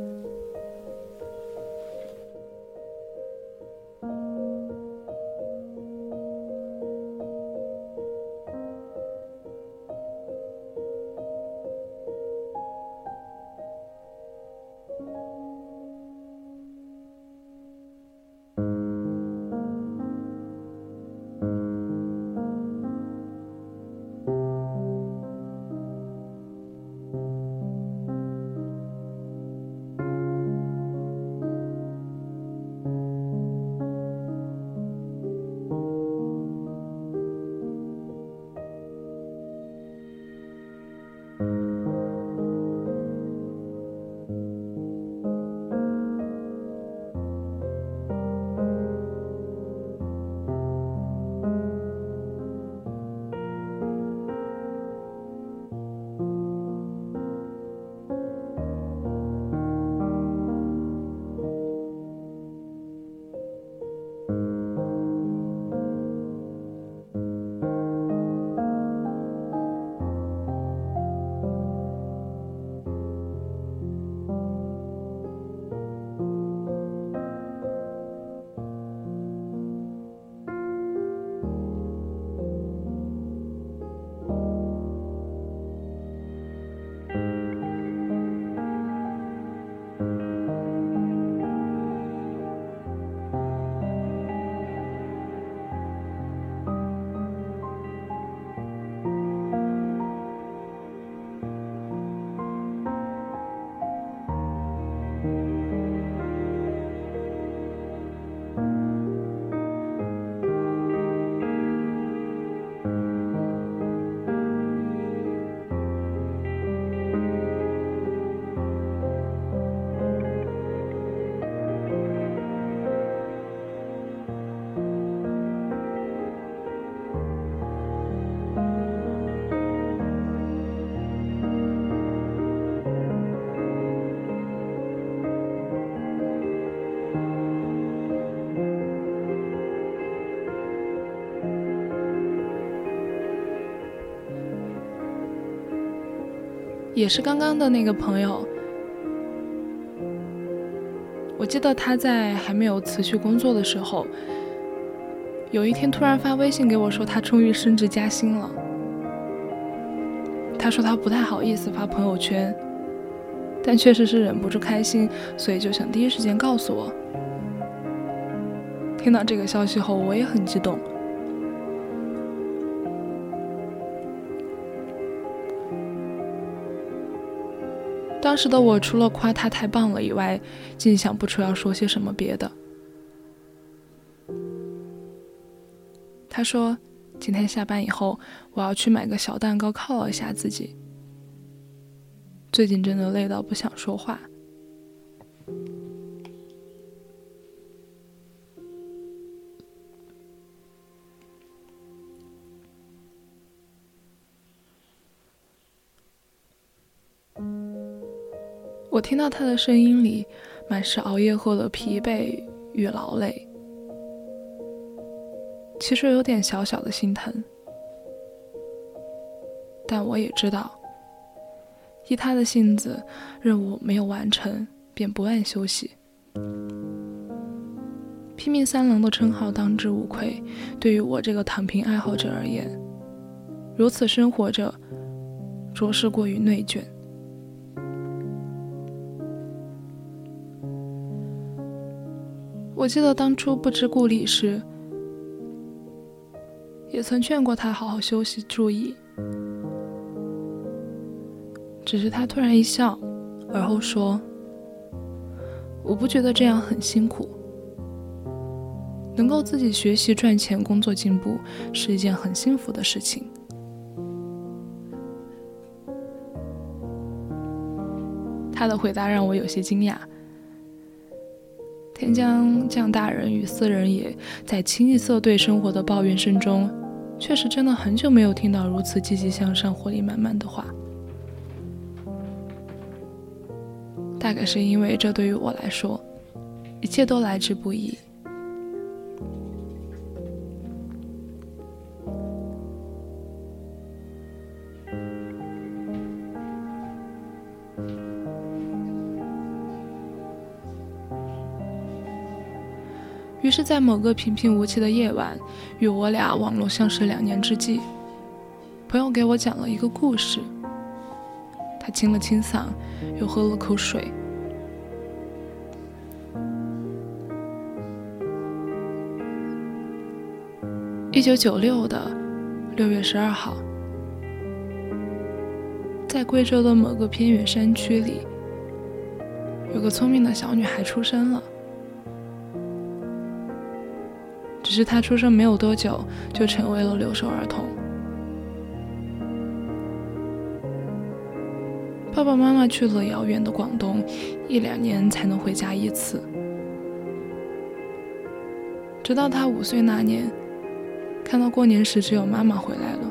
A: 也是刚刚的那个朋友，我记得他在还没有辞去工作的时候，有一天突然发微信给我说他终于升职加薪了。他说他不太好意思发朋友圈，但确实是忍不住开心，所以就想第一时间告诉我。听到这个消息后，我也很激动。当时的我除了夸他太棒了以外，竟想不出要说些什么别的。他说：“今天下班以后，我要去买个小蛋糕犒劳一下自己。最近真的累到不想说话。”我听到他的声音里，满是熬夜后的疲惫与劳累，其实有点小小的心疼。但我也知道，依他的性子，任务没有完成便不按休息。拼命三郎的称号当之无愧，对于我这个躺平爱好者而言，如此生活着，着实过于内卷。我记得当初不知故里时，也曾劝过他好好休息、注意。只是他突然一笑，而后说：“我不觉得这样很辛苦，能够自己学习、赚钱、工作、进步，是一件很幸福的事情。”他的回答让我有些惊讶。天将降大人与斯人也，在清一色对生活的抱怨声中，确实真的很久没有听到如此积极向上、活力满满的话。大概是因为这对于我来说，一切都来之不易。于是，在某个平平无奇的夜晚，与我俩网络相识两年之际，朋友给我讲了一个故事。他清了清嗓，又喝了口水。一九九六的六月十二号，在贵州的某个偏远山区里，有个聪明的小女孩出生了。只是他出生没有多久，就成为了留守儿童。爸爸妈妈去了遥远的广东，一两年才能回家一次。直到他五岁那年，看到过年时只有妈妈回来了。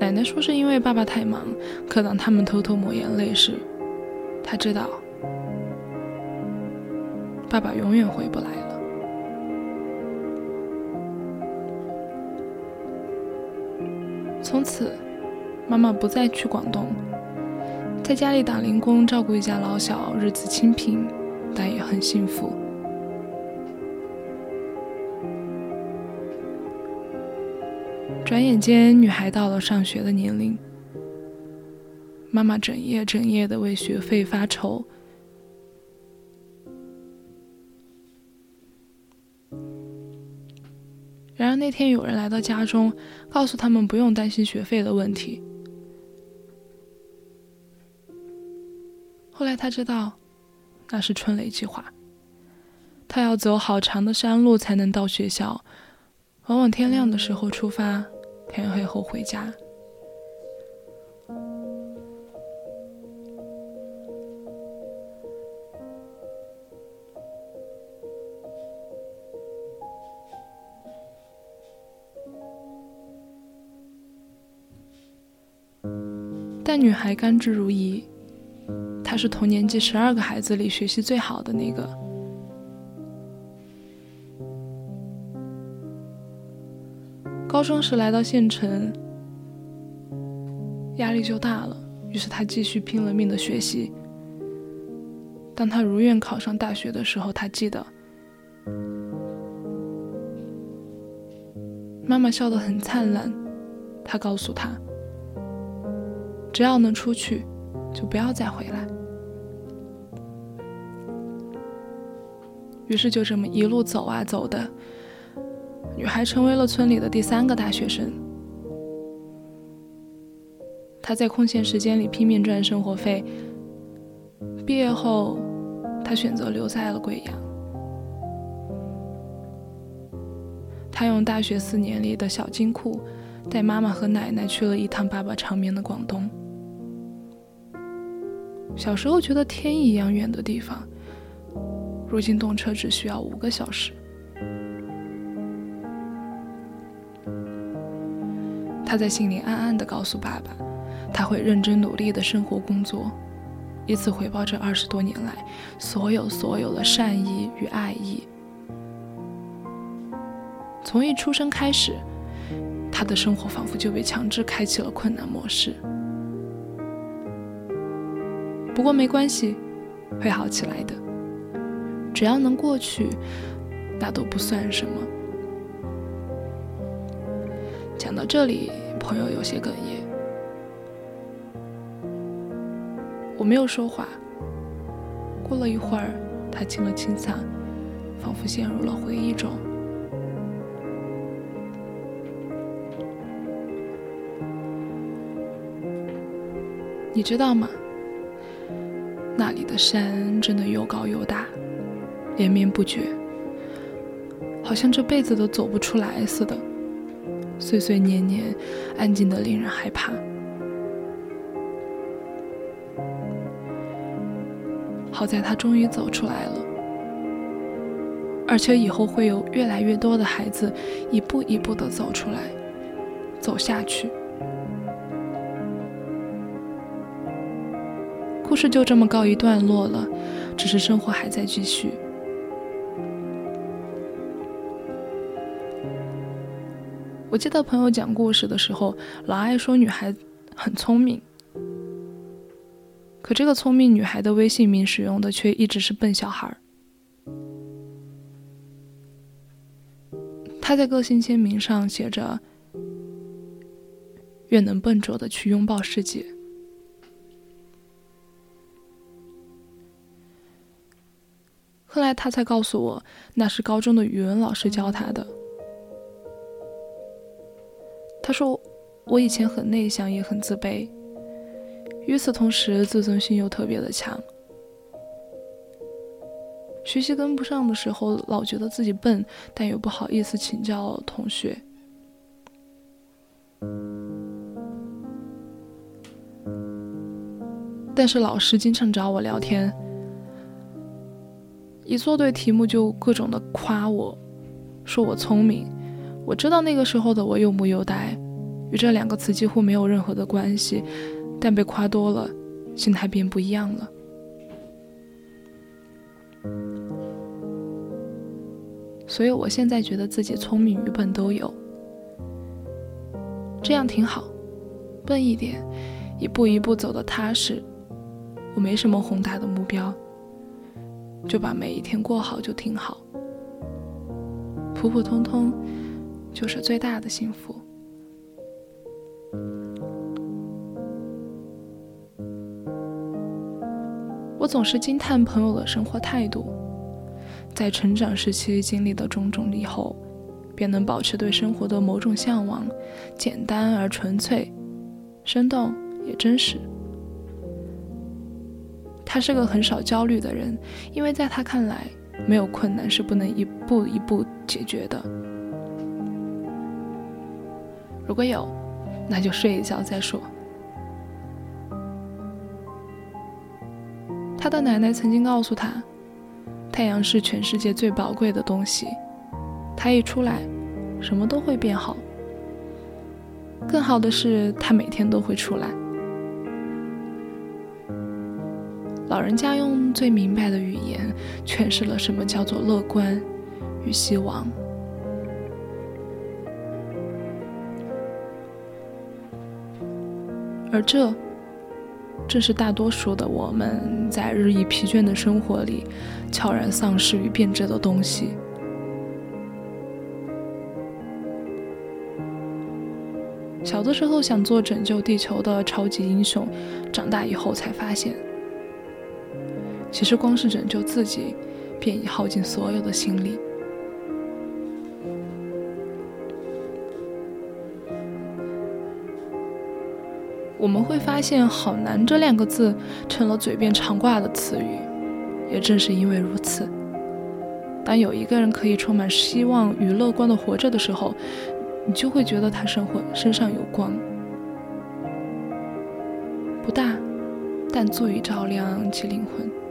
A: 奶奶说是因为爸爸太忙，可当他们偷偷抹眼泪时，他知道。爸爸永远回不来了。从此，妈妈不再去广东，在家里打零工，照顾一家老小，日子清贫，但也很幸福。转眼间，女孩到了上学的年龄，妈妈整夜整夜的为学费发愁。然而那天有人来到家中，告诉他们不用担心学费的问题。后来他知道那是春雷计划，他要走好长的山路才能到学校，往往天亮的时候出发，天黑后回家。但女孩甘之如饴，她是同年级十二个孩子里学习最好的那个。高中时来到县城，压力就大了，于是他继续拼了命的学习。当他如愿考上大学的时候，他记得妈妈笑得很灿烂，他告诉她，只要能出去，就不要再回来。于是就这么一路走啊走的。女孩成为了村里的第三个大学生。她在空闲时间里拼命赚生活费。毕业后，她选择留在了贵阳。她用大学四年里的小金库，带妈妈和奶奶去了一趟爸爸长眠的广东。小时候觉得天一样远的地方，如今动车只需要五个小时。他在心里暗暗地告诉爸爸，他会认真努力的生活工作，以此回报这二十多年来所有所有的善意与爱意。从一出生开始，他的生活仿佛就被强制开启了困难模式。不过没关系，会好起来的，只要能过去，那都不算什么。讲到这里。朋友有些哽咽，我没有说话。过了一会儿，他清了清嗓，仿佛陷入了回忆中。你知道吗？那里的山真的又高又大，连绵不绝，好像这辈子都走不出来似的。岁岁年年，安静的令人害怕。好在他终于走出来了，而且以后会有越来越多的孩子一步一步的走出来，走下去。故事就这么告一段落了，只是生活还在继续。我记得朋友讲故事的时候，老爱说女孩很聪明，可这个聪明女孩的微信名使用的却一直是笨小孩儿。她在个性签名上写着“愿能笨拙的去拥抱世界”。后来他才告诉我，那是高中的语文老师教他的。他说：“我以前很内向，也很自卑。与此同时，自尊心又特别的强。学习跟不上的时候，老觉得自己笨，但又不好意思请教同学。但是老师经常找我聊天，一做对题目就各种的夸我，说我聪明。”我知道那个时候的我又木又呆，与这两个词几乎没有任何的关系，但被夸多了，心态便不一样了。所以我现在觉得自己聪明与笨都有，这样挺好，笨一点，一步一步走得踏实。我没什么宏大的目标，就把每一天过好就挺好，普普通通。就是最大的幸福。我总是惊叹朋友的生活态度，在成长时期经历的种种以后，便能保持对生活的某种向往，简单而纯粹，生动也真实。他是个很少焦虑的人，因为在他看来，没有困难是不能一步一步解决的。如果有，那就睡一觉再说。他的奶奶曾经告诉他，太阳是全世界最宝贵的东西，它一出来，什么都会变好。更好的是，它每天都会出来。老人家用最明白的语言诠释了什么叫做乐观与希望，而这正是大多数的我们在日益疲倦的生活里悄然丧失与变质的东西。小的时候想做拯救地球的超级英雄，长大以后才发现。其实光是拯救自己，便已耗尽所有的心力。我们会发现“好难”这两个字成了嘴边常挂的词语。也正是因为如此，当有一个人可以充满希望与乐观的活着的时候，你就会觉得他生活身上有光，不大，但足以照亮其灵魂。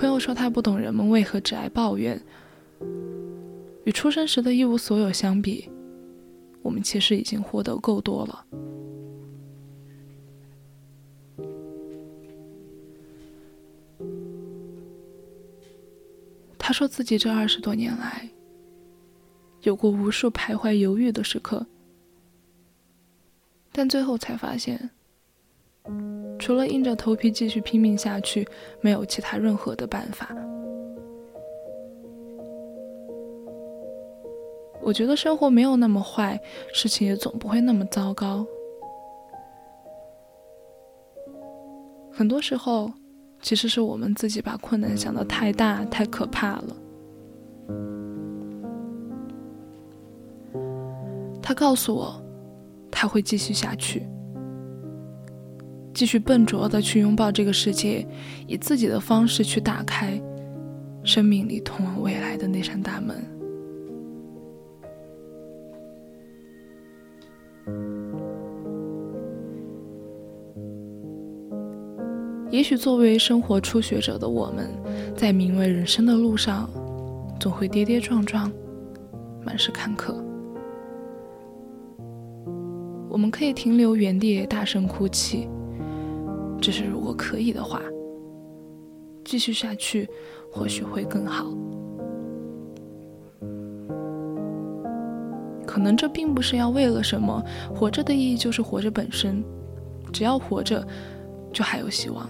A: 朋友说他不懂人们为何只爱抱怨。与出生时的一无所有相比，我们其实已经获得够多了。他说自己这二十多年来，有过无数徘徊犹豫的时刻，但最后才发现。除了硬着头皮继续拼命下去，没有其他任何的办法。我觉得生活没有那么坏，事情也总不会那么糟糕。很多时候，其实是我们自己把困难想得太大、太可怕了。他告诉我，他会继续下去。继续笨拙的去拥抱这个世界，以自己的方式去打开生命里通往未来的那扇大门。也许作为生活初学者的我们，在名为人生的路上，总会跌跌撞撞，满是坎坷。我们可以停留原地，大声哭泣。只是如果可以的话，继续下去或许会更好。可能这并不是要为了什么，活着的意义就是活着本身。只要活着，就还有希望。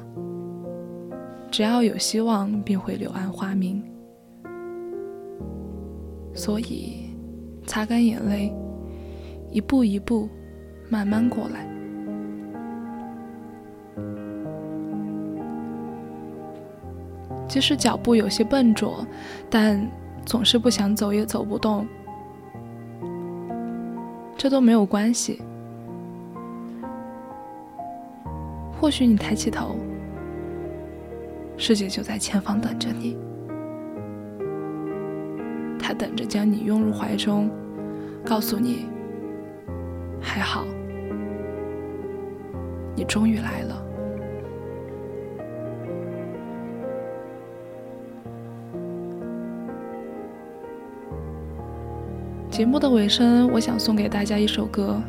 A: 只要有希望，便会柳暗花明。所以，擦干眼泪，一步一步，慢慢过来。即使脚步有些笨拙，但总是不想走也走不动，这都没有关系。或许你抬起头，世界就在前方等着你，他等着将你拥入怀中，告诉你还好，你终于来了。节目的尾声，我想送给大家一首歌。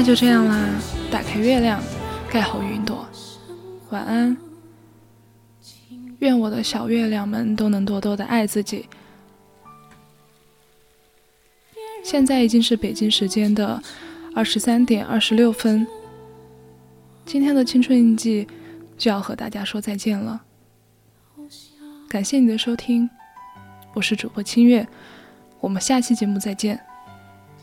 A: 那就这样啦打开月亮盖好云朵。晚安。愿我的小月亮们都能多多的爱自己。现在已经是北京时间的二十三点二十六分。今天的青春印记就要和大家说再见了。感谢你的收听我是主播清月我们下期节目再见。